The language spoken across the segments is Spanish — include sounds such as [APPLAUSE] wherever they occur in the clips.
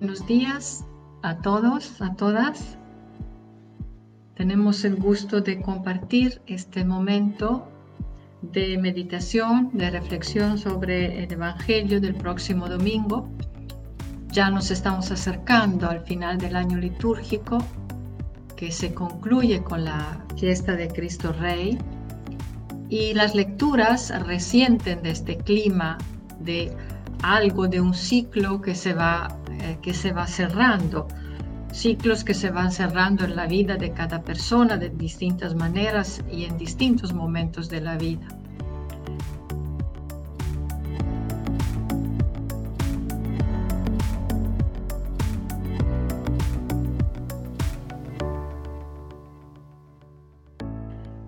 Buenos días a todos, a todas. Tenemos el gusto de compartir este momento de meditación, de reflexión sobre el Evangelio del próximo domingo. Ya nos estamos acercando al final del año litúrgico que se concluye con la fiesta de Cristo Rey y las lecturas resienten de este clima de algo de un ciclo que se va que se va cerrando, ciclos que se van cerrando en la vida de cada persona de distintas maneras y en distintos momentos de la vida.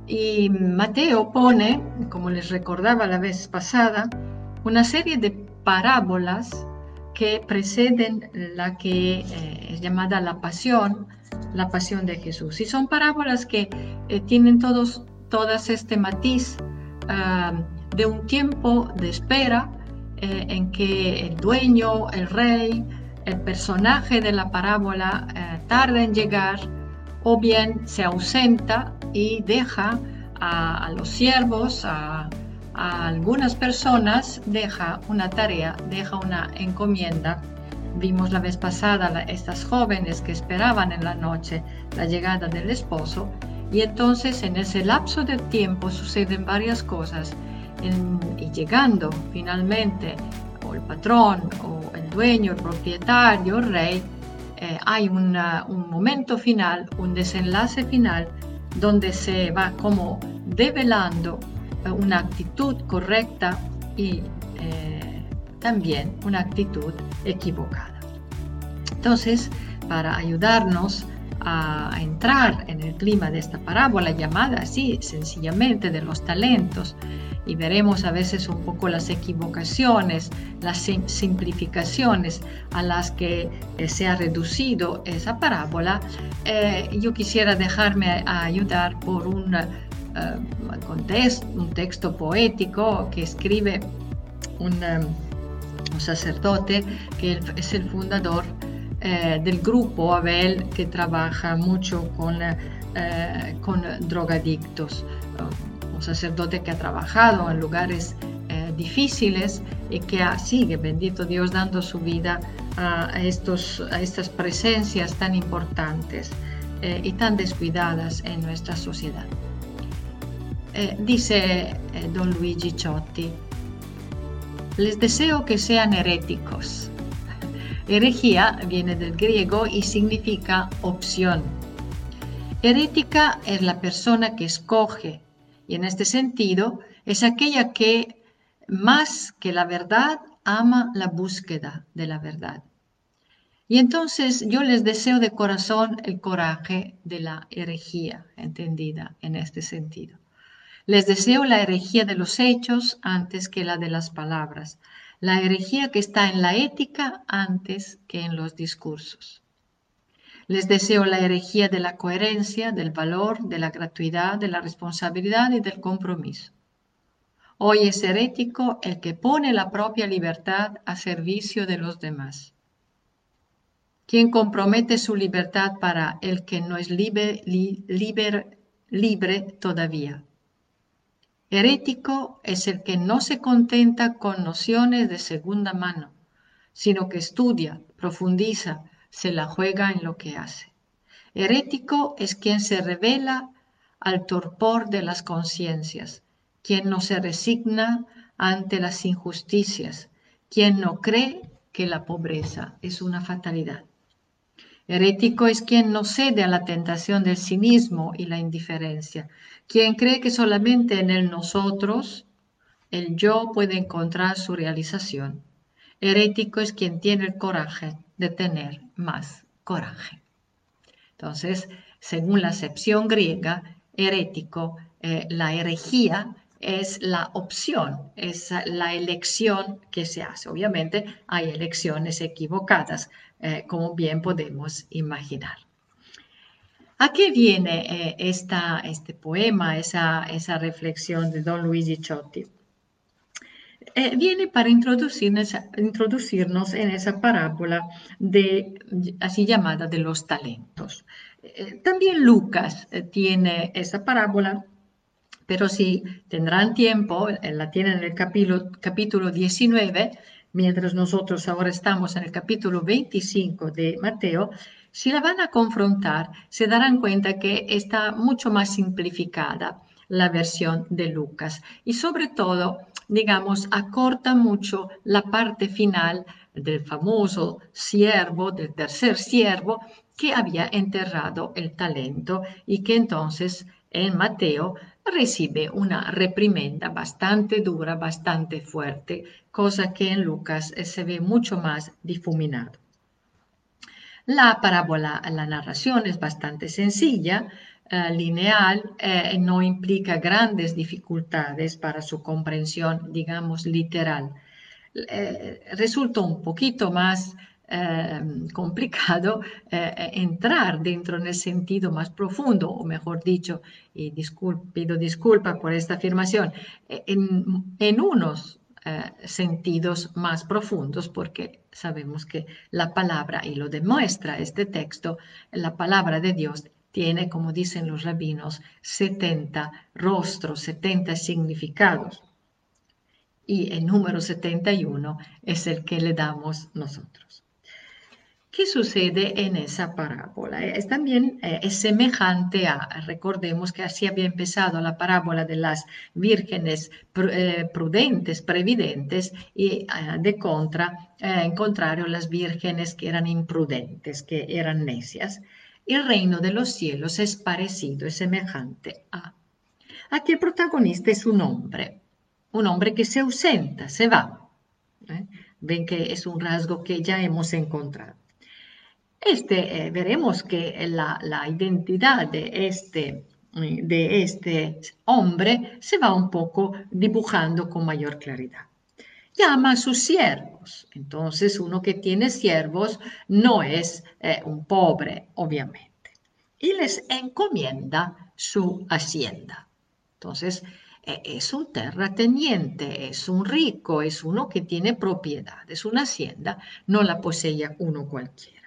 Y Mateo pone, como les recordaba la vez pasada, una serie de parábolas que preceden la que eh, es llamada la pasión, la pasión de Jesús. Y son parábolas que eh, tienen todos, todas este matiz de un tiempo de espera eh, en que el dueño, el rey, el personaje de la parábola tarda en llegar o bien se ausenta y deja a, a los siervos, a, a algunas personas deja una tarea, deja una encomienda. Vimos la vez pasada estas jóvenes que esperaban en la noche la llegada del esposo y entonces en ese lapso de tiempo suceden varias cosas y llegando finalmente o el patrón o el dueño, el propietario, el rey, eh, hay un momento final, un desenlace final donde se va como develando una actitud correcta y eh, también una actitud equivocada. Entonces, para ayudarnos a entrar en el clima de esta parábola llamada así sencillamente de los talentos, y veremos a veces un poco las equivocaciones, las simplificaciones a las que eh, se ha reducido esa parábola, eh, yo quisiera dejarme ayudar por un uh, un texto poético que escribe un, sacerdote que es el fundador eh, del grupo Abel que trabaja mucho con, eh, con drogadictos. un sacerdote que ha trabajado en lugares difíciles y que sigue, bendito Dios, dando su vida a, estos, a estas presencias tan importantes y tan descuidadas en nuestra sociedad. Eh, dice eh, don Luigi Ciotti, les deseo que sean heréticos. [LAUGHS] Herejía viene del griego y significa opción. Herética es la persona que escoge y en este sentido es aquella que más que la verdad ama la búsqueda de la verdad. Y entonces yo les deseo de corazón el coraje de la herejía, entendida en este sentido. Les deseo la herejía de los hechos antes que la de las palabras, la herejía que está en la ética antes que en los discursos. Les deseo la herejía de la coherencia, del valor, de la gratuidad, de la responsabilidad y del compromiso. Hoy es herético el que pone la propia libertad a servicio de los demás. Quien compromete su libertad para el que no es libre, libre todavía. Herético es el que no se contenta con nociones de segunda mano, sino que estudia, profundiza, se la juega en lo que hace. Herético es quien se revela al torpor de las conciencias, quien no se resigna ante las injusticias, quien no cree que la pobreza es una fatalidad. Herético es quien no cede a la tentación del cinismo y la indiferencia, quien cree que solamente en el nosotros, el yo puede encontrar su realización. Herético es quien tiene el coraje de tener más coraje. Entonces, según la acepción griega, herético, eh, la herejía es la opción, es la elección que se hace. Obviamente hay elecciones equivocadas, eh, como bien podemos imaginar. ¿A qué viene eh, esta, este poema, esa, esa reflexión de don Luigi Ciotti? eh, viene para introducirnos, introducirnos, en esa parábola de, así llamada de los talentos. También Lucas tiene esa parábola, pero si tendrán tiempo, la tienen en el capítulo, capítulo 19, mientras nosotros ahora estamos en el capítulo 25 de Mateo, si la van a confrontar, se darán cuenta que está mucho más simplificada la versión de Lucas. Y sobre todo, digamos, acorta mucho la parte final del famoso siervo, del tercer siervo, que había enterrado el talento y que entonces en Mateo recibe una reprimenda bastante dura, bastante fuerte, cosa que en Lucas se ve mucho más difuminado. La parábola, la narración es bastante sencilla, eh, lineal, eh, no implica grandes dificultades para su comprensión, digamos, literal. Eh, resulta un poquito más complicado entrar dentro en el sentido más profundo, o mejor dicho, y pido disculpa por esta afirmación, en, en unos sentidos más profundos, porque sabemos que la palabra, y lo demuestra este texto, la palabra de Dios tiene, como dicen los rabinos, 70 rostros, 70 significados. Y el número 71 es el que le damos nosotros. ¿Qué sucede en esa parábola? Es también eh, es semejante a, recordemos que así había empezado la parábola de las vírgenes eh, prudentes, previdentes, y eh, de contra, en contrario, las vírgenes que eran imprudentes, que eran necias el reino de los cielos es parecido, es semejante a. Aquí el protagonista es un hombre, un hombre que se ausenta, se va. ¿eh? Ven que es un rasgo que ya hemos encontrado. Este, eh, veremos que la, identidad de este, de este hombre se va un poco dibujando con mayor claridad llama a sus siervos. Entonces, uno que tiene siervos no es eh, un pobre, obviamente. Y les encomienda su hacienda. Entonces, eh, es un terrateniente, es un rico, es uno que tiene propiedad, es una hacienda, no la posee uno cualquiera.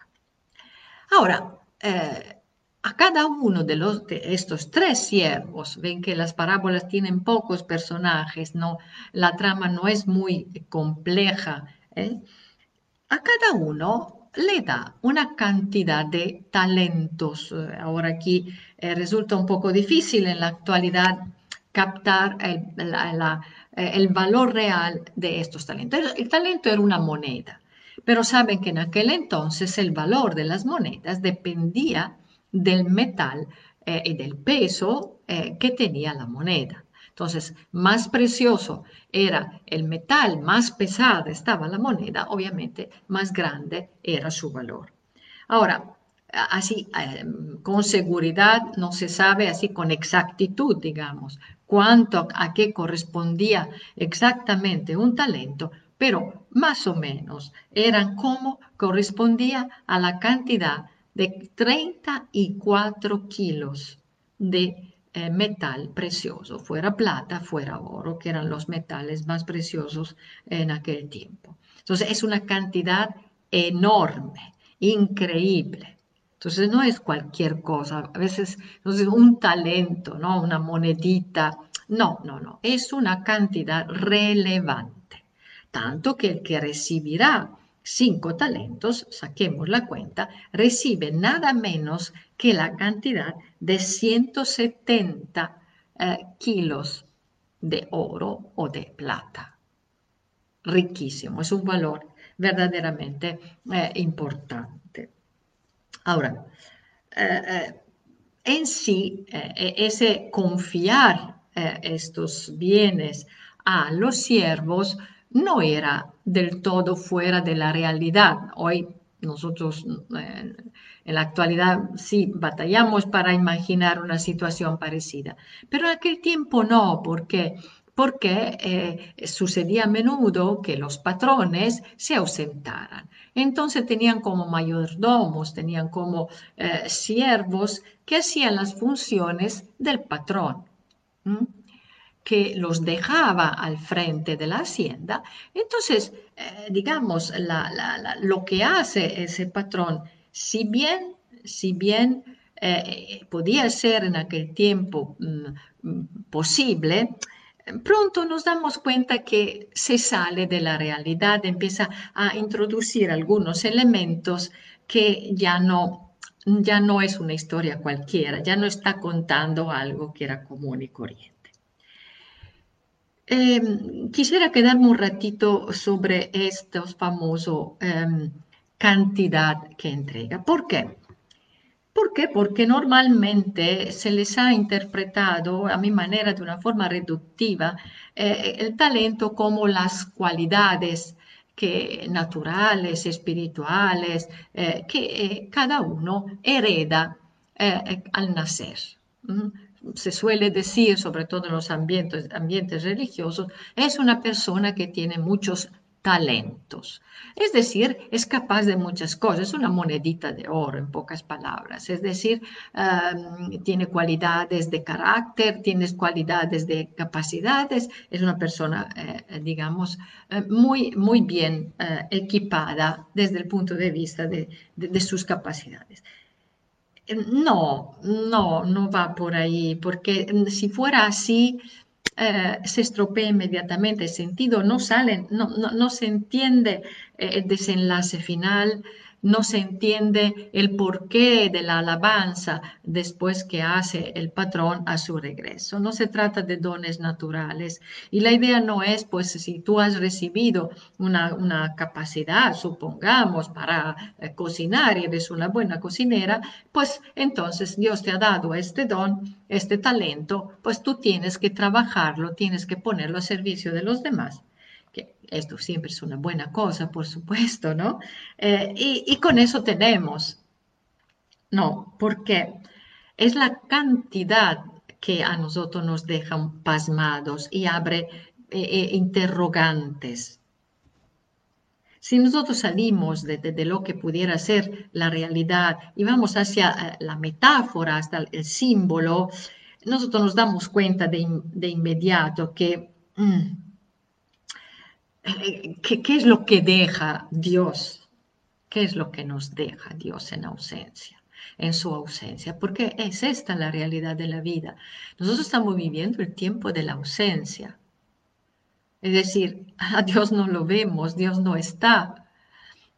Ahora, eh, a cada uno de, los, de estos tres siervos, ven que las parábolas tienen pocos personajes, no, la trama no es muy compleja, ¿eh? a cada uno le da una cantidad de talentos. Ahora aquí eh, resulta un poco difícil en la actualidad captar el, el valor real de estos talentos. El talento era una moneda, pero saben que en aquel entonces el valor de las monedas dependía del metal eh, y del peso eh, que tenía la moneda. Entonces, más precioso era el metal, más pesada estaba la moneda, obviamente más grande era su valor. Ahora, así, eh, con seguridad no se sabe así con exactitud, digamos, cuánto, a qué correspondía exactamente un talento, pero más o menos eran como correspondía a la cantidad de 34 kilos de eh, metal precioso, fuera plata, fuera oro, que eran los metales más preciosos en aquel tiempo. Entonces es una cantidad enorme, increíble. Entonces no es cualquier cosa, a veces entonces, un talento, ¿no? una monedita, no, no, no, es una cantidad relevante. Tanto que el que recibirá cinco talentos, saquemos la cuenta, recibe nada menos que la cantidad de 170 eh, kilos de oro o de plata. Riquísimo, es un valor verdaderamente eh, importante. Ahora, eh, en sí, ese confiar estos bienes a los siervos no era del todo fuera de la realidad. Hoy nosotros en la actualidad sí batallamos para imaginar una situación parecida, pero en aquel tiempo no, porque porque eh, sucedía a menudo que los patrones se ausentaran. Entonces tenían como mayordomos, tenían como eh, siervos que hacían las funciones del patrón. Que los dejaba al frente de la hacienda. Entonces, eh, digamos, lo que hace ese patrón, si bien, si bien eh, podía ser en aquel tiempo mm, posible, pronto nos damos cuenta que se sale de la realidad, empieza a introducir algunos elementos que ya no, ya no es una historia cualquiera, ya no está contando algo que era común y corriente. Em, quisiera quedarme un ratito sobre estos famosos em, cantidad que entrega. ¿Por qué? ¿Por qué? Porque normalmente se les ha interpretado, a mi manera, de una forma reductiva, eh, el talento como las cualidades que, naturales, espirituales, eh, que eh, cada uno hereda al nacer. Se suele decir, sobre todo en los ambientes, religiosos, es una persona que tiene muchos talentos. Es decir, es capaz de muchas cosas, es una monedita de oro en pocas palabras. Es decir, tiene cualidades de carácter, tiene cualidades de capacidades, es una persona, eh, digamos, eh, muy, muy bien eh, equipada desde el punto de vista de, de sus capacidades. No, no, no va por ahí, porque mm, si fuera así, eh, se estropea inmediatamente el sentido, no salen, no, no, se entiende eh, el desenlace final, no se entiende el porqué de la alabanza después que hace el patrón a su regreso. No se trata de dones naturales. Y la idea no es, pues, si tú has recibido una, capacidad, supongamos, para eh, cocinar y eres una buena cocinera, pues entonces Dios te ha dado este don, este talento, pues tú tienes que trabajarlo, tienes que ponerlo a servicio de los demás esto siempre es una buena cosa, por supuesto, ¿no? Eh, y, con eso tenemos. No, porque es la cantidad que a nosotros nos dejan pasmados y abre eh, eh, interrogantes. Si nosotros salimos de, lo que pudiera ser la realidad y vamos hacia la metáfora, hasta el símbolo, nosotros nos damos cuenta de, inmediato que mm, ¿Qué, es lo que deja Dios? ¿Qué es lo que nos deja Dios en ausencia? en su ausencia, porque es esta la realidad de la vida. Nosotros estamos viviendo el tiempo de la ausencia. Es decir, a Dios no lo vemos, Dios no está.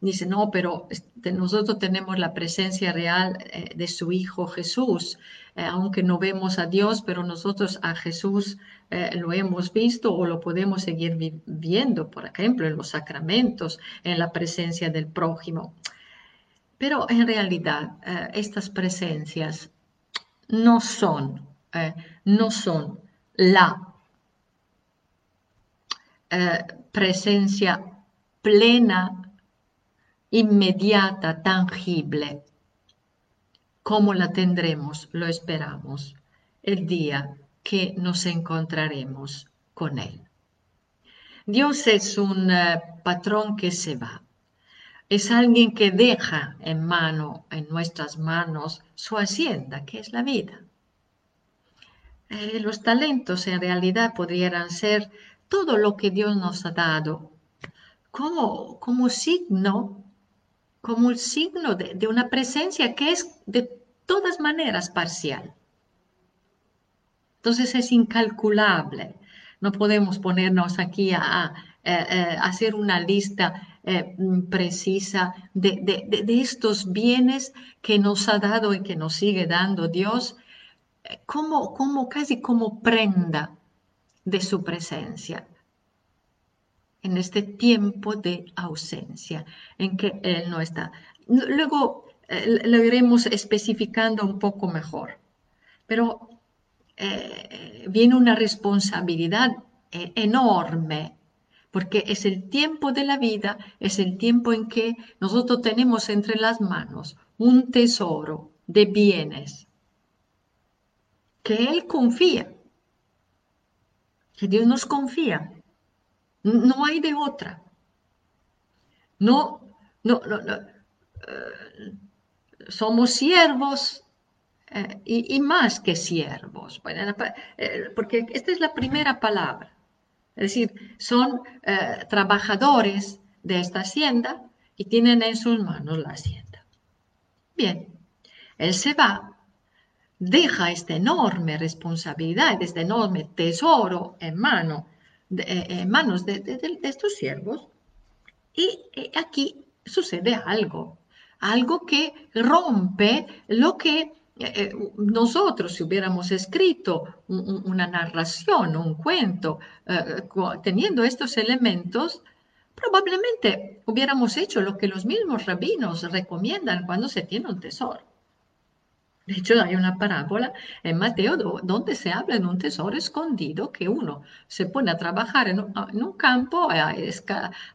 Dice, no, pero este, nosotros tenemos la presencia real eh, de su Hijo Jesús, eh, aunque no vemos a Dios, pero nosotros a Jesús eh, lo hemos visto o lo podemos seguir viendo, por ejemplo, en los sacramentos, en la presencia del prójimo. Pero en realidad estas presencias no son, no son la presencia plena inmediata, tangible, como la tendremos, lo esperamos, el día que nos encontraremos con Él. Dios es un eh, patrón que se va. Es alguien que deja en mano, en nuestras manos, su hacienda, que es la vida. Eh, los talentos en realidad podrían ser todo lo que Dios nos ha dado como, como signo como signo de, una presencia que es de todas maneras parcial. Entonces es incalculable. No podemos ponernos aquí a, hacer una lista eh, precisa de, estos bienes que nos ha dado y que nos sigue dando Dios, eh, como, casi como prenda de su presencia en este tiempo de ausencia en que Él no está. Luego eh, lo iremos especificando un poco mejor, pero eh, viene una responsabilidad eh, enorme porque es el tiempo de la vida, es el tiempo en que nosotros tenemos entre las manos un tesoro de bienes que Él confía, que Dios nos confía no hay de otra. No, no, no, eh, somos siervos eh, y, más que siervos, eh, porque esta es la primera palabra. Es decir, son eh, trabajadores de esta hacienda y tienen en sus manos la hacienda. Bien, él se va, deja esta enorme responsabilidad, este enorme tesoro en, mano, en manos de estos siervos y aquí sucede algo, algo que rompe lo que eh, eh, nosotros si hubiéramos escrito una narración, un cuento, eh, teniendo estos elementos, probablemente hubiéramos hecho lo que los mismos rabinos recomiendan cuando se tiene un tesoro. De hecho, hay una parábola en Mateo donde se habla de un tesoro escondido que uno se pone a trabajar en un, campo, a,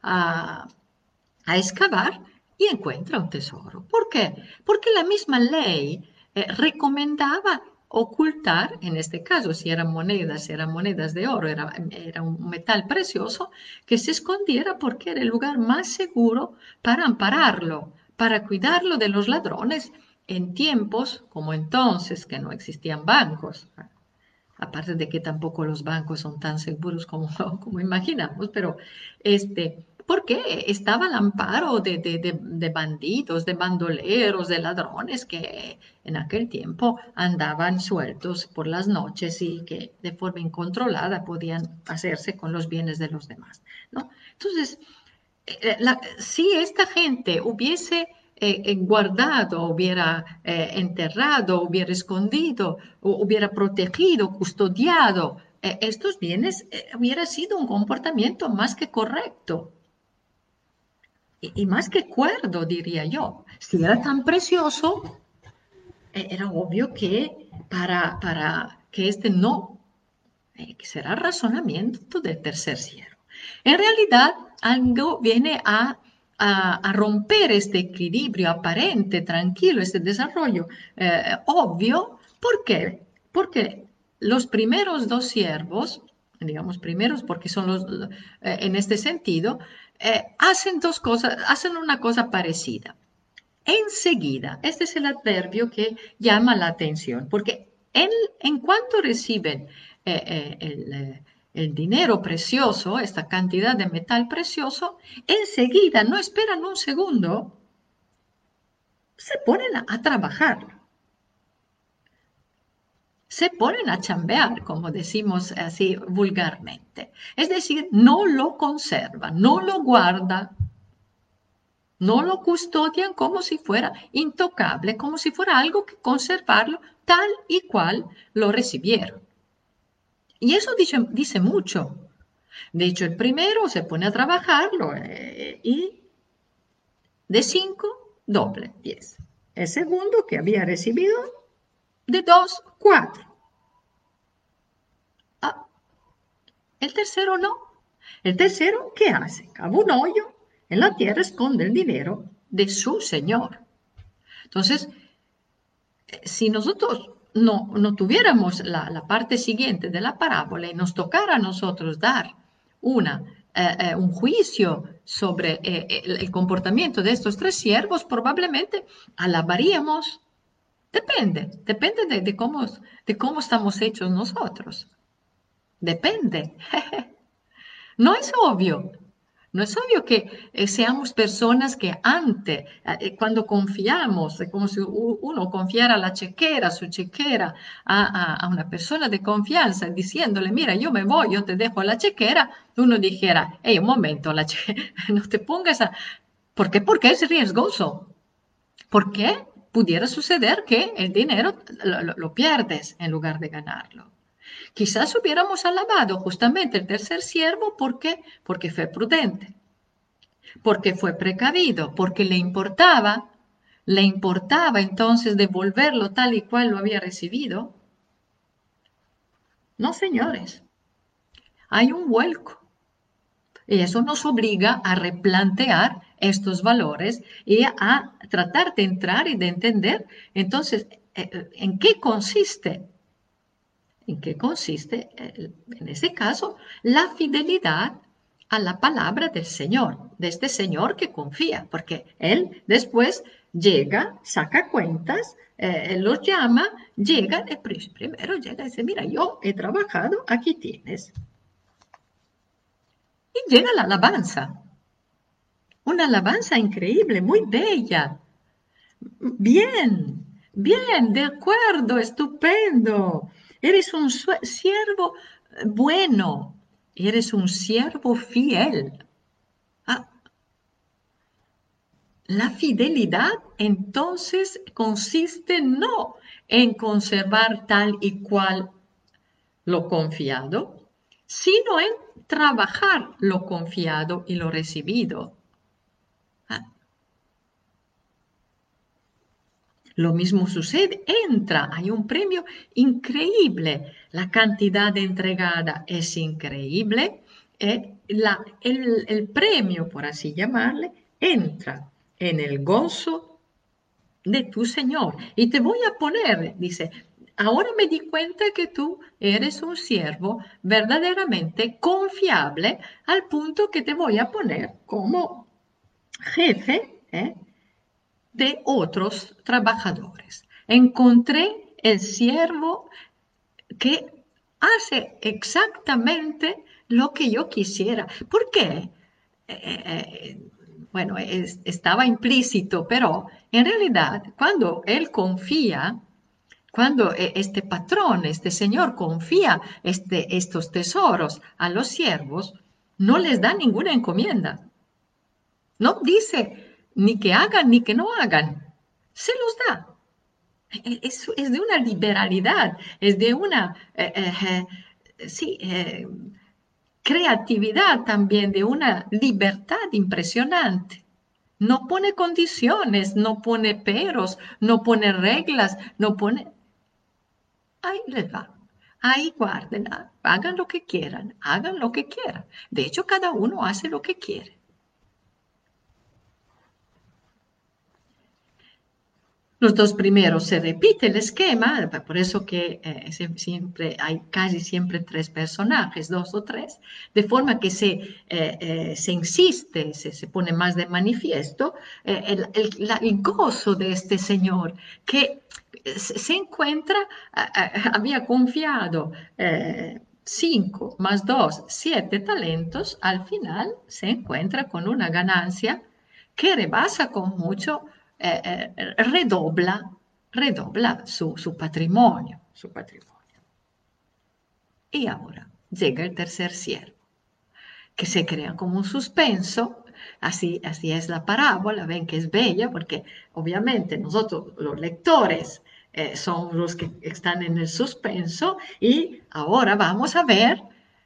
a excavar y encuentra un tesoro. ¿Por qué? Porque la misma ley eh, recomendaba ocultar, en este caso, si eran monedas, eran monedas de oro, era, era, un metal precioso, que se escondiera porque era el lugar más seguro para ampararlo, para cuidarlo de los ladrones en tiempos como entonces, que no existían bancos. Aparte de que tampoco los bancos son tan seguros como, [LAUGHS] como imaginamos, pero este, porque estaba al amparo de, bandidos, de bandoleros, de ladrones que en aquel tiempo andaban sueltos por las noches y que de forma incontrolada podían hacerse con los bienes de los demás. Entonces, eh, si esta gente hubiese eh, guardado, hubiera eh, enterrado, hubiera escondido, hubiera protegido, custodiado estos bienes, hubiera sido un comportamiento más que correcto y, más que cuerdo, diría yo. Si era tan precioso, e, era obvio que para, para que este no, eh, que será razonamiento del tercer siervo. En realidad, algo viene a, a, romper este equilibrio aparente, tranquilo, este desarrollo eh, obvio. ¿Por qué? Porque los primeros dos siervos, digamos primeros porque son los, eh, en este sentido, eh, hacen dos cosas, hacen una cosa parecida. Enseguida, este es el adverbio que llama la atención, porque en, en cuanto reciben eh, eh, el, dinero precioso, esta cantidad de metal precioso, enseguida, no esperan un segundo, se ponen a trabajar se ponen a chambear, como decimos así vulgarmente. Es decir, no lo conservan, no lo guardan, no lo custodian como si fuera intocable, como si fuera algo que conservarlo tal y cual lo recibieron. Y eso dice, dice mucho. De hecho, el primero se pone a trabajarlo eh, y de cinco, doble, diez. El segundo que había recibido de dos, cuatro. Ah, el tercero no. El tercero, ¿qué hace? Cava un hoyo en la tierra, esconde el dinero de su Señor. Entonces, si nosotros no, no tuviéramos la, parte siguiente de la parábola y nos tocara a nosotros dar una, eh, eh, un juicio sobre eh, el, comportamiento de estos tres siervos, probablemente alabaríamos Depende, depende de, cómo, de cómo estamos hechos nosotros. Depende. [LAUGHS] No es obvio. No es obvio que eh, seamos personas que antes, eh, cuando confiamos, como si uno confiara la chequera, su chequera, a, una persona de confianza, diciéndole, mira, yo me voy, yo te dejo la chequera, uno dijera, hey, un momento, la [LAUGHS] no te pongas a... ¿Por qué? Porque es riesgoso. ¿Por qué? Pudiera suceder que el dinero lo, pierdes en lugar de ganarlo. Quizás hubiéramos alabado justamente el tercer siervo porque, porque fue prudente, porque fue precavido, porque le importaba, le importaba entonces devolverlo tal y cual lo había recibido. No, señores, hay un vuelco. Y eso nos obliga a replantear estos valores y a tratar de entrar y de entender. Entonces eh, eh, en qué consiste, en qué consiste, eh, en ese caso, la fidelidad a la palabra del Señor, de este Señor que confía, porque Él después llega, saca cuentas, los llama, llega, primero llega y dice, mira, yo he trabajado, aquí tienes. Y llega la alabanza, una alabanza increíble, muy bella. Bien, bien, de acuerdo, estupendo. Eres un siervo bueno, eres un siervo fiel. Ah. La fidelidad entonces consiste no en conservar tal y cual lo confiado, sino en trabajar lo confiado y lo recibido. Lo mismo sucede, entra, hay un premio increíble, la cantidad entregada es increíble, eh, el, premio, por así llamarle, entra en el gozo de tu Señor. Y te voy a poner, dice, ahora me di cuenta que tú eres un siervo verdaderamente confiable al punto que te voy a poner como jefe ¿eh? De otros trabajadores. Encontré el siervo que hace exactamente lo que yo quisiera. ¿Por qué? Eh, eh, bueno, estaba implícito, pero en realidad cuando él confía, cuando e, este patrón, este señor confía este, estos tesoros a los siervos, no les da ninguna encomienda. No dice, ni que hagan ni que no hagan. Se los da. E, es, es de una liberalidad, es de una, eh, eh, eh, sí, creatividad también, de una libertad impresionante. No pone condiciones, no pone peros, no pone reglas, no pone... Ahí les va. Ahí guarden, hagan lo que quieran, hagan lo que quieran. De hecho, cada uno hace lo que quiere. Los dos primeros se repite el esquema, por eso que eh, siempre hay casi siempre tres personajes, dos o tres, de forma que se, eh, eh, se insiste, se, se, pone más de manifiesto el, el, gozo de este señor que se encuentra, había confiado cinco más dos, siete talentos, al final se encuentra con una ganancia que rebasa con mucho eh, eh, redobla, redobla su, su, patrimonio, su patrimonio. Y ahora llega el tercer siervo, que se crea como un suspenso, así, así es la parábola, ven que es bella, porque obviamente nosotros los lectores eh, son los que están en el suspenso y ahora vamos a ver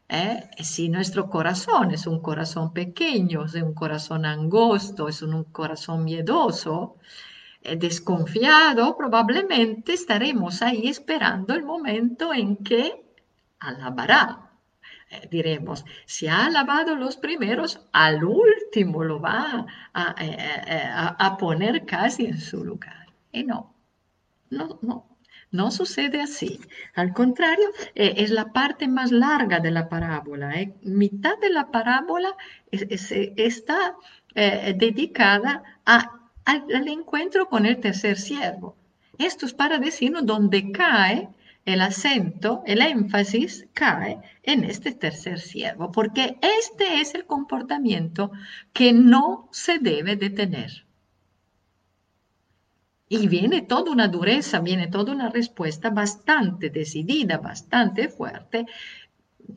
¿eh? Si nuestro corazón es un corazón pequeño, es un corazón angosto, es un corazón miedoso, eh, desconfiado, probablemente estaremos ahí esperando el momento en que alabará. Eh, diremos, si ha alabado los primeros, al último lo va a, a poner casi en su lugar. Y no, no, no, no sucede así. Al contrario, eh, es la parte más larga de la parábola. ¿eh? Mitad de la parábola está eh, dedicada al, encuentro con el tercer siervo. Esto es para decirnos dónde cae el acento, el énfasis cae en este tercer siervo, porque este es el comportamiento que no se debe de tener. Y viene toda una dureza, viene toda una respuesta bastante decidida, bastante fuerte,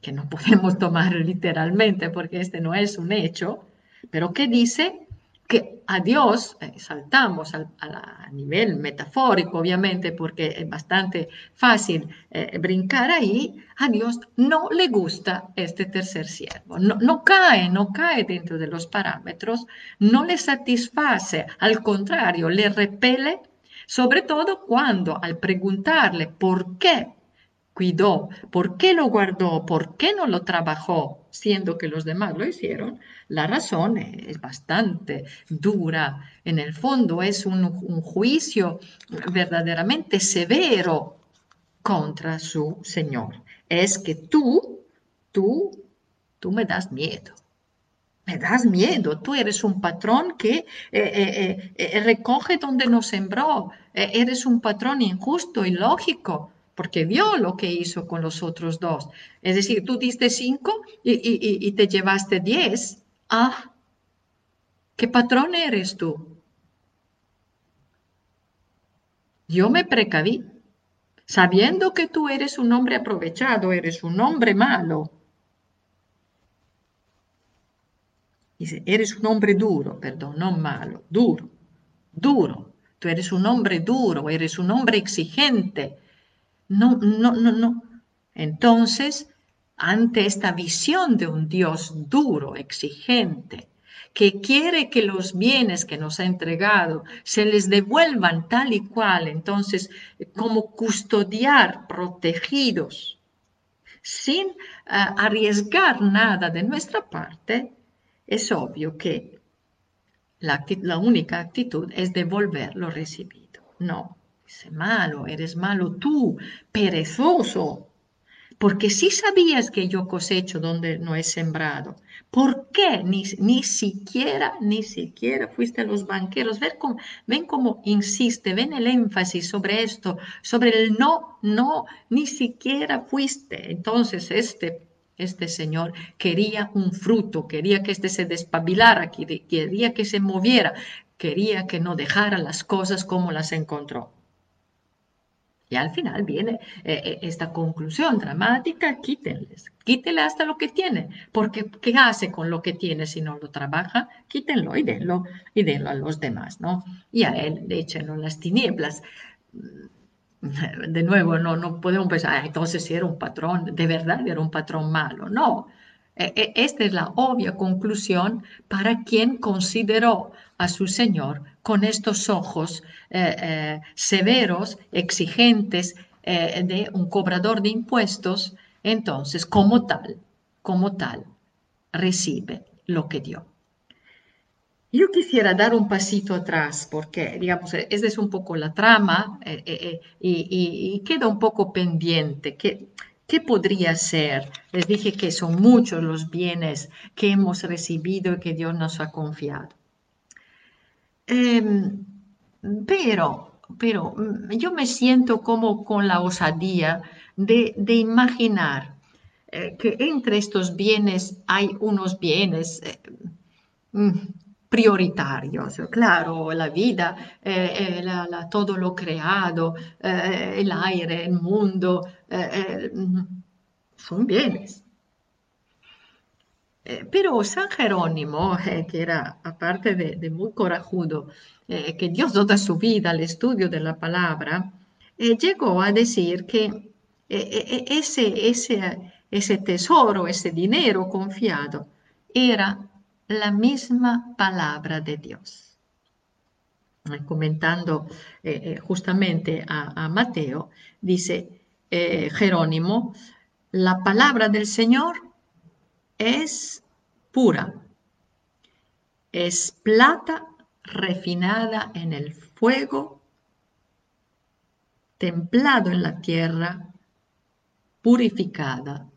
que no [LAUGHS] podemos tomar literalmente porque este no es un hecho, pero que dice que a Dios, eh, saltamos a, nivel metafórico obviamente porque es bastante fácil eh, brincar ahí, a Dios no le gusta este tercer siervo, no cae, no cae dentro de los parámetros, no le satisface, al contrario, le repele sobre todo cuando al preguntarle por qué cuidó, por qué lo guardó, por qué no lo trabajó, siendo que los demás lo hicieron, la razón es bastante dura. En el fondo es un, juicio verdaderamente severo contra su Señor. Es que tú, tú, tú me das miedo. me das miedo. Tú eres un patrón que eh, eh, recoge donde nos sembró. eres un patrón injusto y lógico porque vio lo que hizo con los otros dos. Es decir, tú diste cinco y, te llevaste diez. Ah, ¿qué patrón eres tú? Yo me precaví, sabiendo que tú eres un hombre aprovechado, eres un hombre malo. Dice, eres un hombre duro, perdón, no malo, duro, duro. Tú eres un hombre duro, eres un hombre exigente, no, no, no, no. Entonces, ante esta visión de un Dios duro, exigente, que quiere que los bienes que nos ha entregado se les devuelvan tal y cual, entonces, como custodiar, protegidos, sin eh, arriesgar nada de nuestra parte, es obvio que la, la única actitud es devolver lo recibido. No, Dice, malo, eres malo tú, perezoso. Porque si sabías que yo cosecho donde no he sembrado, ¿por qué ni, ni siquiera, ni siquiera fuiste a los banqueros? Ven cómo, insiste, ven el énfasis sobre esto, sobre el no, no, ni siquiera fuiste. Entonces este este señor quería un fruto, quería que este se despabilara, quería que se moviera, quería que no dejara las cosas como las encontró. Y al final viene eh, eh, esta conclusión dramática, quítenles, quítenle hasta lo que tiene, porque ¿qué hace con lo que tiene si no lo trabaja? Quítenlo y denlo, y denlo a los demás, ¿no? Y a él le echenlo las tinieblas. De nuevo, no, no podemos pensar, ah, entonces era un patrón, de verdad era un patrón malo. No, e, e, esta es la obvia conclusión para quien consideró a su Señor con estos ojos eh, eh, severos, exigentes eh, de un cobrador de impuestos, entonces como tal, como tal, recibe lo que dio. Yo quisiera dar un pasito atrás porque, digamos, esa es un poco la trama y, queda un poco pendiente. Que, ¿Qué podría ser? Les dije que son muchos los bienes que hemos recibido y que Dios nos ha confiado. Em, pero, pero mm, yo me siento como con la osadía de, imaginar eh, que entre estos bienes hay unos bienes eh, mm, prioritarios. Claro, la vida, eh, todo lo creado, el aire, el mundo, mm, son bienes. Eh, pero San Jerónimo, eh, que era aparte de, muy corajudo, eh, que dio toda su vida al estudio de la palabra, llegó a decir que ese, ese, ese tesoro, ese dinero confiado, era la misma palabra de Dios. Comentando justamente a, a, Mateo, dice Jerónimo, la palabra del Señor es pura, es plata refinada en el fuego, templado en la tierra, purificada,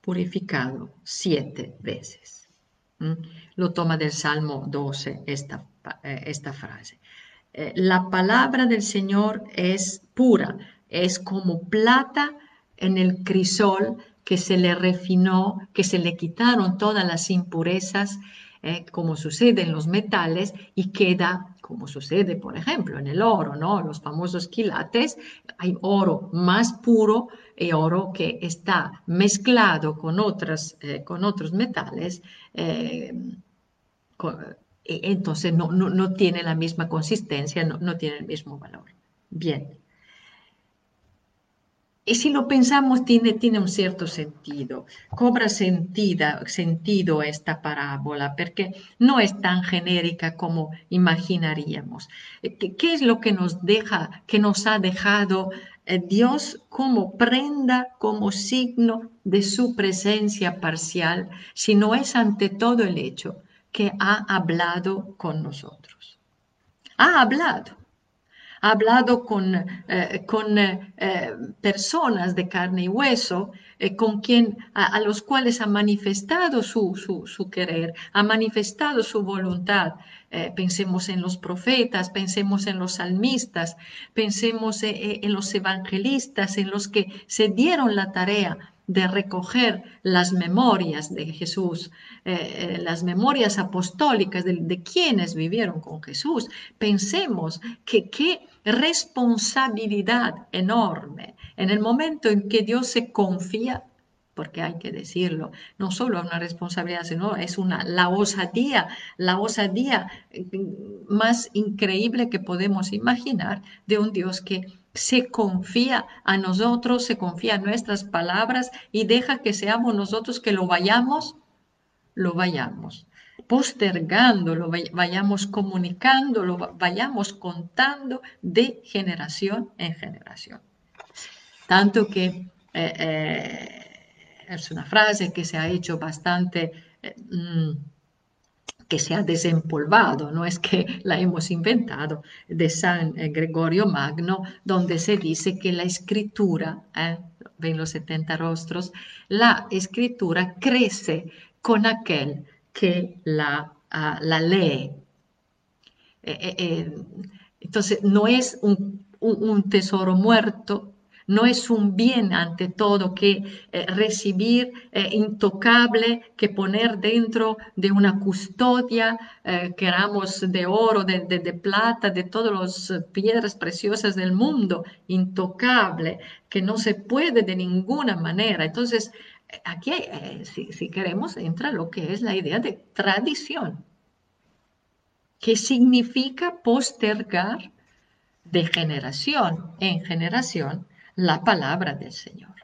purificado siete veces. ¿Mm? Lo toma del Salmo 12 esta, eh, esta frase. Eh, la palabra del Señor es pura, es como plata en el crisol que se le refinó, que se le quitaron todas las impurezas, eh, como sucede en los metales, y queda, como sucede, por ejemplo, en el oro, ¿no? Los famosos quilates, hay oro más puro y oro que está mezclado con, eh, con otros metales. Eh, entonces no, no, tiene la misma consistencia, no, no tiene el mismo valor. Bien. Y si lo pensamos, tiene, tiene un cierto sentido, cobra sentido esta parábola, porque no es tan genérica como imaginaríamos. ¿Qué, es lo que nos deja, que nos ha dejado eh, Dios como prenda, como signo de su presencia parcial, si no es ante todo el hecho que ha hablado con nosotros? Ha hablado, ha hablado con, eh, con eh, personas de carne y hueso, con quien, a, los cuales ha manifestado su, su, querer, ha manifestado su voluntad. pensemos en los profetas, pensemos en los salmistas, pensemos en los evangelistas, en los que se dieron la tarea de recoger las memorias de Jesús, eh, eh, las memorias apostólicas de, quienes vivieron con Jesús. Pensemos que qué responsabilidad enorme en el momento en que Dios se confía porque hay que decirlo, no solo una responsabilidad, sino es una, la osadía, la osadía mm, más increíble que podemos imaginar de un Dios que se confía a nosotros, se confía a nuestras palabras y deja que seamos nosotros que lo vayamos, lo vayamos postergando, lo vayamos comunicando, lo vayamos contando de generación en generación. Tanto que eh, eh, es una frase que se ha hecho bastante... Eh, mm, que se ha desempolvado, no es que [LAUGHS] la hemos inventado, de San Gregorio Magno, donde se dice que la escritura, ven los 70 rostros, la escritura crece con aquel que la, ah, la lee. Eh, entonces, no es un tesoro muerto, no es un bien ante todo que eh, recibir eh, intocable, que poner dentro de una custodia, eh, queramos de oro, de, plata, de todas las piedras preciosas del mundo, intocable, que no se puede de ninguna manera. Entonces, aquí, si, si queremos, entra lo que es la idea de tradición, que significa postergar de generación en generación la palabra del Señor.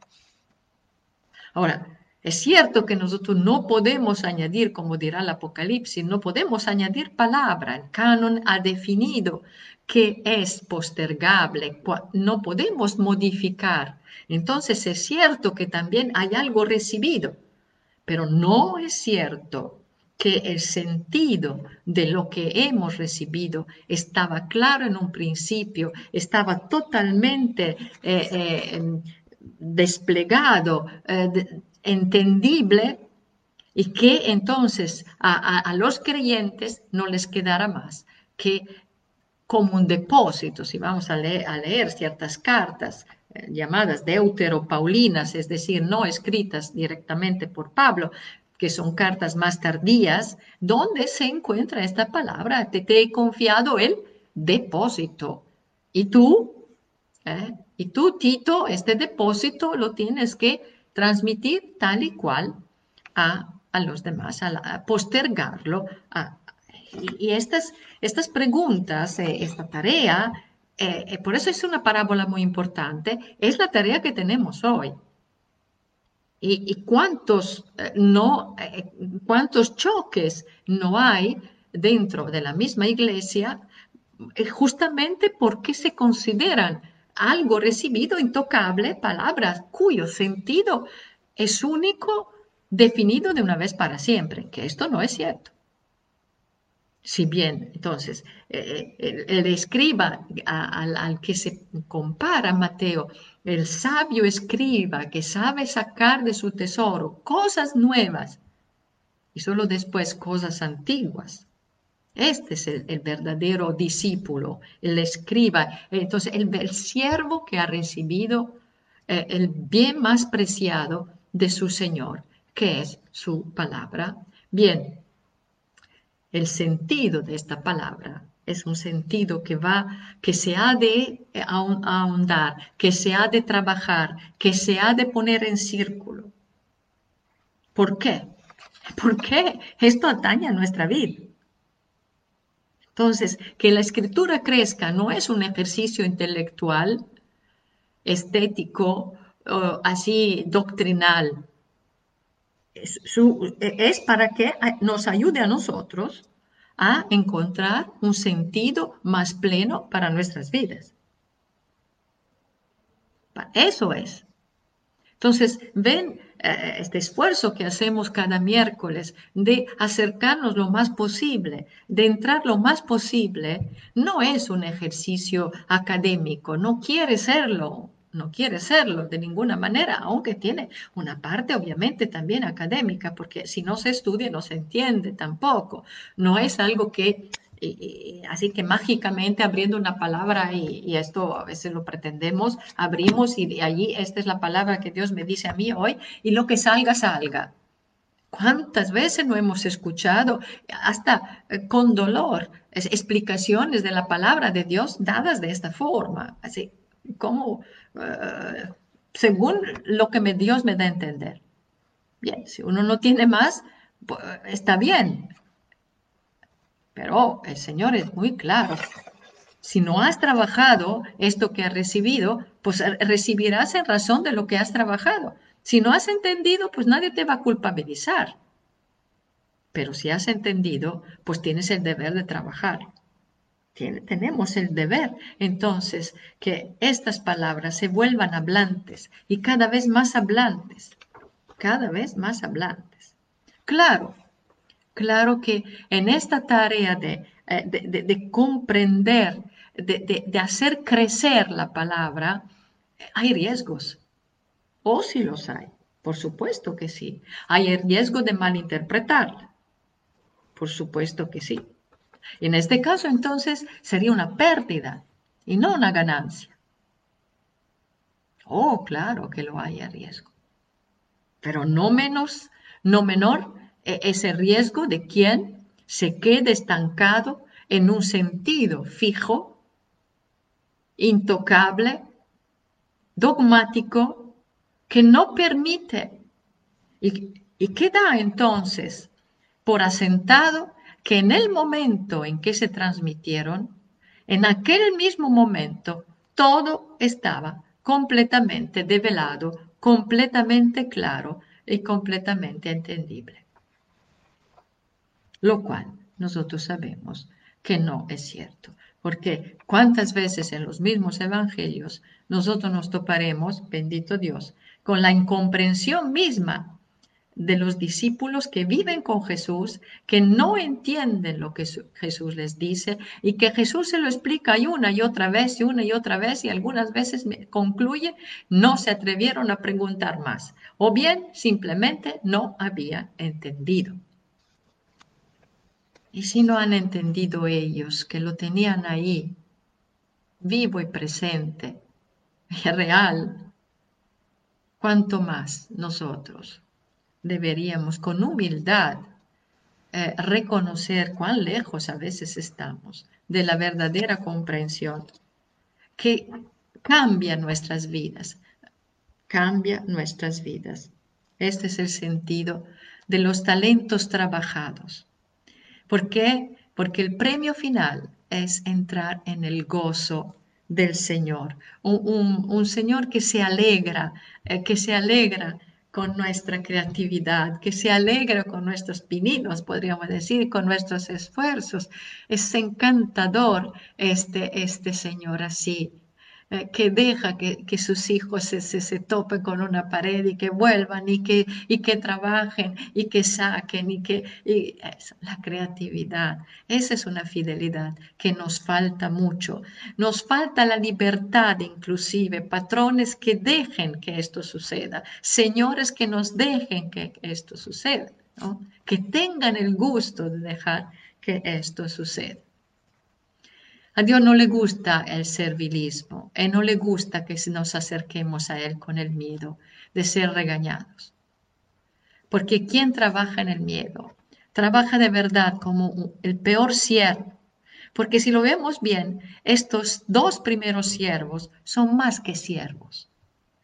Ahora, es cierto que nosotros no podemos añadir, como dirá el Apocalipsis, no podemos añadir palabra. El canon ha definido que es postergable, no podemos modificar. Entonces es cierto que también hay algo recibido, pero no es cierto que el sentido de lo que hemos recibido estaba claro en un principio, estaba totalmente eh, eh, desplegado, eh, entendible, y que entonces a, los creyentes no les quedara más que como un depósito, si vamos a leer, a ciertas cartas llamadas deuteropaulinas, es decir, no escritas directamente por Pablo, que son cartas más tardías, donde se encuentra esta palabra, te, he confiado el depósito. Y tú, ¿eh? y tú, Tito, este depósito lo tienes que transmitir tal y cual a, los demás, a, postergarlo. y, estas, estas preguntas, eh, esta tarea, eh, por eso es una parábola muy importante, es la tarea que tenemos hoy. ¿Y, cuántos, eh, no, eh, cuántos choques no hay dentro de la misma iglesia eh, justamente porque se consideran algo recibido intocable, palabras cuyo sentido es único, definido de una vez para siempre, que esto no es cierto. Si bien, entonces, el, escriba al, al, que se compara Mateo el sabio escriba que sabe sacar de su tesoro cosas nuevas y solo después cosas antiguas. Este es el, verdadero discípulo, el escriba, entonces el, siervo que ha recibido eh, el bien más preciado de su Señor, que es su palabra. Bien, el sentido de esta palabra es un sentido que va, que se ha de ahondar, que se ha de trabajar, que se ha de poner en círculo. ¿Por qué? ¿Por qué? Esto atañe a nuestra vida. Entonces, que la escritura crezca no es un ejercicio intelectual, estético, así doctrinal. Es para que nos ayude a nosotros a encontrar un sentido más pleno para nuestras vidas. Eso es. Entonces, ven, eh, este esfuerzo que hacemos cada miércoles de acercarnos lo más posible, de entrar lo más posible, no es un ejercicio académico, no quiere serlo, no quiere serlo de ninguna manera, aunque tiene una parte obviamente también académica, porque si no se estudia no se entiende tampoco. No es algo que así que mágicamente abriendo una palabra, y, esto a veces lo pretendemos, abrimos y de allí esta es la palabra que Dios me dice a mí hoy, y lo que salga, salga. ¿Cuántas veces no hemos escuchado, hasta eh, con dolor, explicaciones de la palabra de Dios dadas de esta forma? Así como, eh, según lo que me, Dios me da a entender. Bien, si uno no tiene más, pues, está bien, pero el Señor es muy claro. Si no has trabajado esto que has recibido, pues recibirás en razón de lo que has trabajado. Si no has entendido, pues nadie te va a culpabilizar. Pero si has entendido, pues tienes el deber de trabajar. Tenemos el deber, entonces, que estas palabras se vuelvan hablantes y cada vez más hablantes, cada vez más hablantes. Claro, Claro que en esta tarea de, eh, comprender, de, hacer crecer la palabra, hay riesgos. O si los hay, por supuesto que sí. Hay el riesgo de malinterpretarla. Por supuesto que sí. En este caso, entonces, sería una pérdida y no una ganancia. Oh, claro que lo hay a riesgo. Pero no menos, no menor e, ese riesgo de quien se quede estancado en un sentido fijo, intocable, dogmático, que no permite y, y que da entonces por asentado que en el momento en que se transmitieron, en aquel mismo momento, todo estaba completamente develado, completamente claro y completamente entendible lo cual nosotros sabemos que no es cierto. Porque cuántas veces en los mismos evangelios nosotros nos toparemos, bendito Dios, con la incomprensión misma de los discípulos que viven con Jesús, que no entienden lo que Jesús les dice y que Jesús se lo explica y una y otra vez y una y otra vez y algunas veces concluye, no se atrevieron a preguntar más o bien simplemente no habían entendido. Y si no han entendido ellos que lo tenían ahí, vivo y presente, [LAUGHS] real, cuanto más nosotros deberíamos con humildad eh, reconocer cuán lejos a veces estamos de la verdadera comprensión que cambia nuestras vidas, cambia nuestras vidas. Este es el sentido de los talentos trabajados. ¿Por qué? Porque el premio final es entrar en el gozo del Señor. Un, Señor que se alegra, eh, que se alegra con nuestra creatividad, que se alegra con nuestros pininos, podríamos decir, con nuestros esfuerzos. Es encantador este, este Señor así. Eh, que deja que, sus hijos se, se, topen con una pared y que vuelvan y que, y que trabajen y que saquen y que la creatividad. Esa es una fidelidad que nos falta mucho. Nos falta la libertad inclusive, patrones que dejen que esto suceda, señores que nos dejen que esto suceda, que tengan el gusto de dejar que esto suceda. A Dios no le gusta el servilismo, y no le gusta que nos acerquemos a Él con el miedo de ser regañados. Porque quien trabaja en el miedo, trabaja de verdad como el peor siervo. Porque si lo vemos bien, estos dos primeros siervos son más que siervos,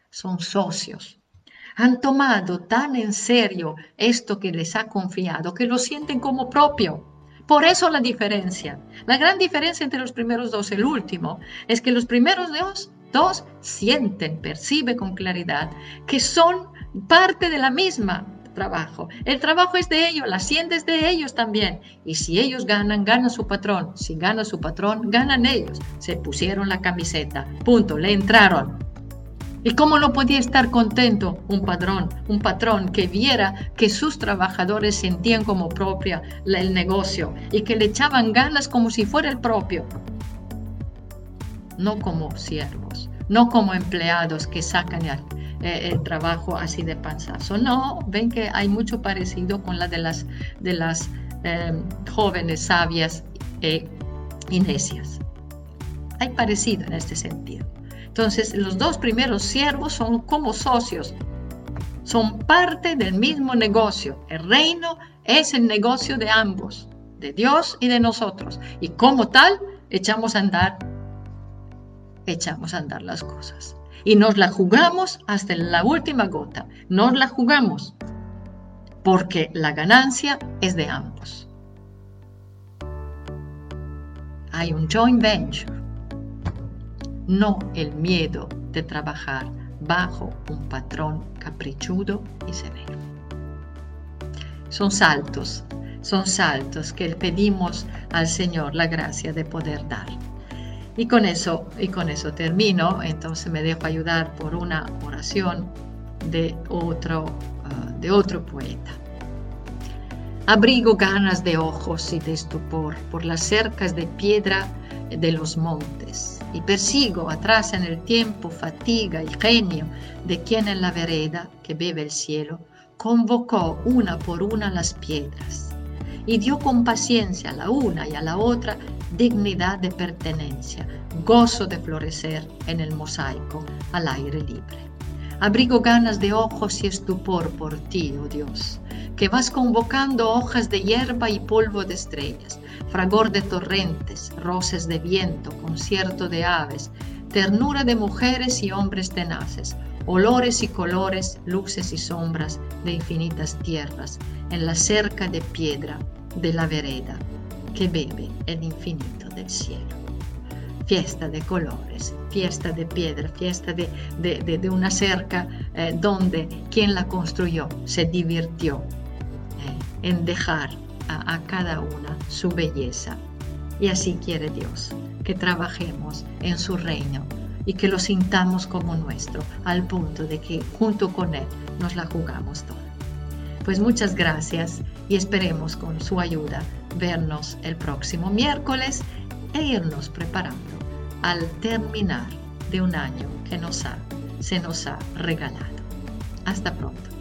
son socios. Han tomado tan en serio esto que les ha confiado que lo sienten como propio por eso la diferencia. La gran diferencia entre los primeros dos y el último es que los primeros dos, dos sienten, perciben con claridad que son parte de la misma trabajo. El trabajo es de ellos, la hacienda es de ellos también. Y si ellos ganan, gana su patrón. Si gana su patrón, ganan ellos. Se pusieron la camiseta. Punto, le entraron. ¿Y cómo no podía estar contento un padrón, un patrón que viera que sus trabajadores sentían como propia el negocio y que le echaban ganas como si fuera el propio? No como siervos, no como empleados que sacan el, eh, trabajo así de panzazo. No, ven que hay mucho parecido con la de las, de las eh, jóvenes sabias e necias. Hay parecido en este sentido. Entonces, los dos primeros siervos son como socios, son parte del mismo negocio. El reino es el negocio de ambos, de Dios y de nosotros. Y como tal, echamos a andar, echamos a andar las cosas. Y nos la jugamos hasta la última gota. Nos la jugamos porque la ganancia es de ambos. Hay un joint venture no el miedo de trabajar bajo un patrón caprichudo y severo. Son saltos, son saltos que pedimos al Señor la gracia de poder dar. Y con eso, y con eso termino, entonces me dejo ayudar por una oración de otro, ah, de otro poeta. Abrigo ganas de ojos y de estupor por las cercas de piedra de los montes y persigo atrás en el tiempo fatiga y genio de quien en la vereda que bebe el cielo convocó una por una las piedras y dio con paciencia a la una y a la otra dignidad de pertenencia, gozo de florecer en el mosaico al aire libre. Abrigo ganas de ojos y estupor por ti, oh Dios, que vas convocando hojas de hierba y polvo de estrellas, fragor de torrentes, roces de viento, concierto de aves, ternura de mujeres y hombres tenaces, olores y colores, luces y sombras de infinitas tierras, en la cerca de piedra de la vereda que bebe el infinito del cielo. Fiesta de colores, fiesta de piedra, fiesta de, de, una cerca eh, donde quien la construyó se divirtió eh, en dejar a, cada una su belleza. Y así quiere Dios, que trabajemos en su reino y que lo sintamos como nuestro, al punto de que junto con Él nos la jugamos toda. Pues muchas gracias y esperemos con su ayuda vernos el próximo miércoles e irnos preparando al terminar de un año que nos ha, se nos ha regalado. Hasta pronto.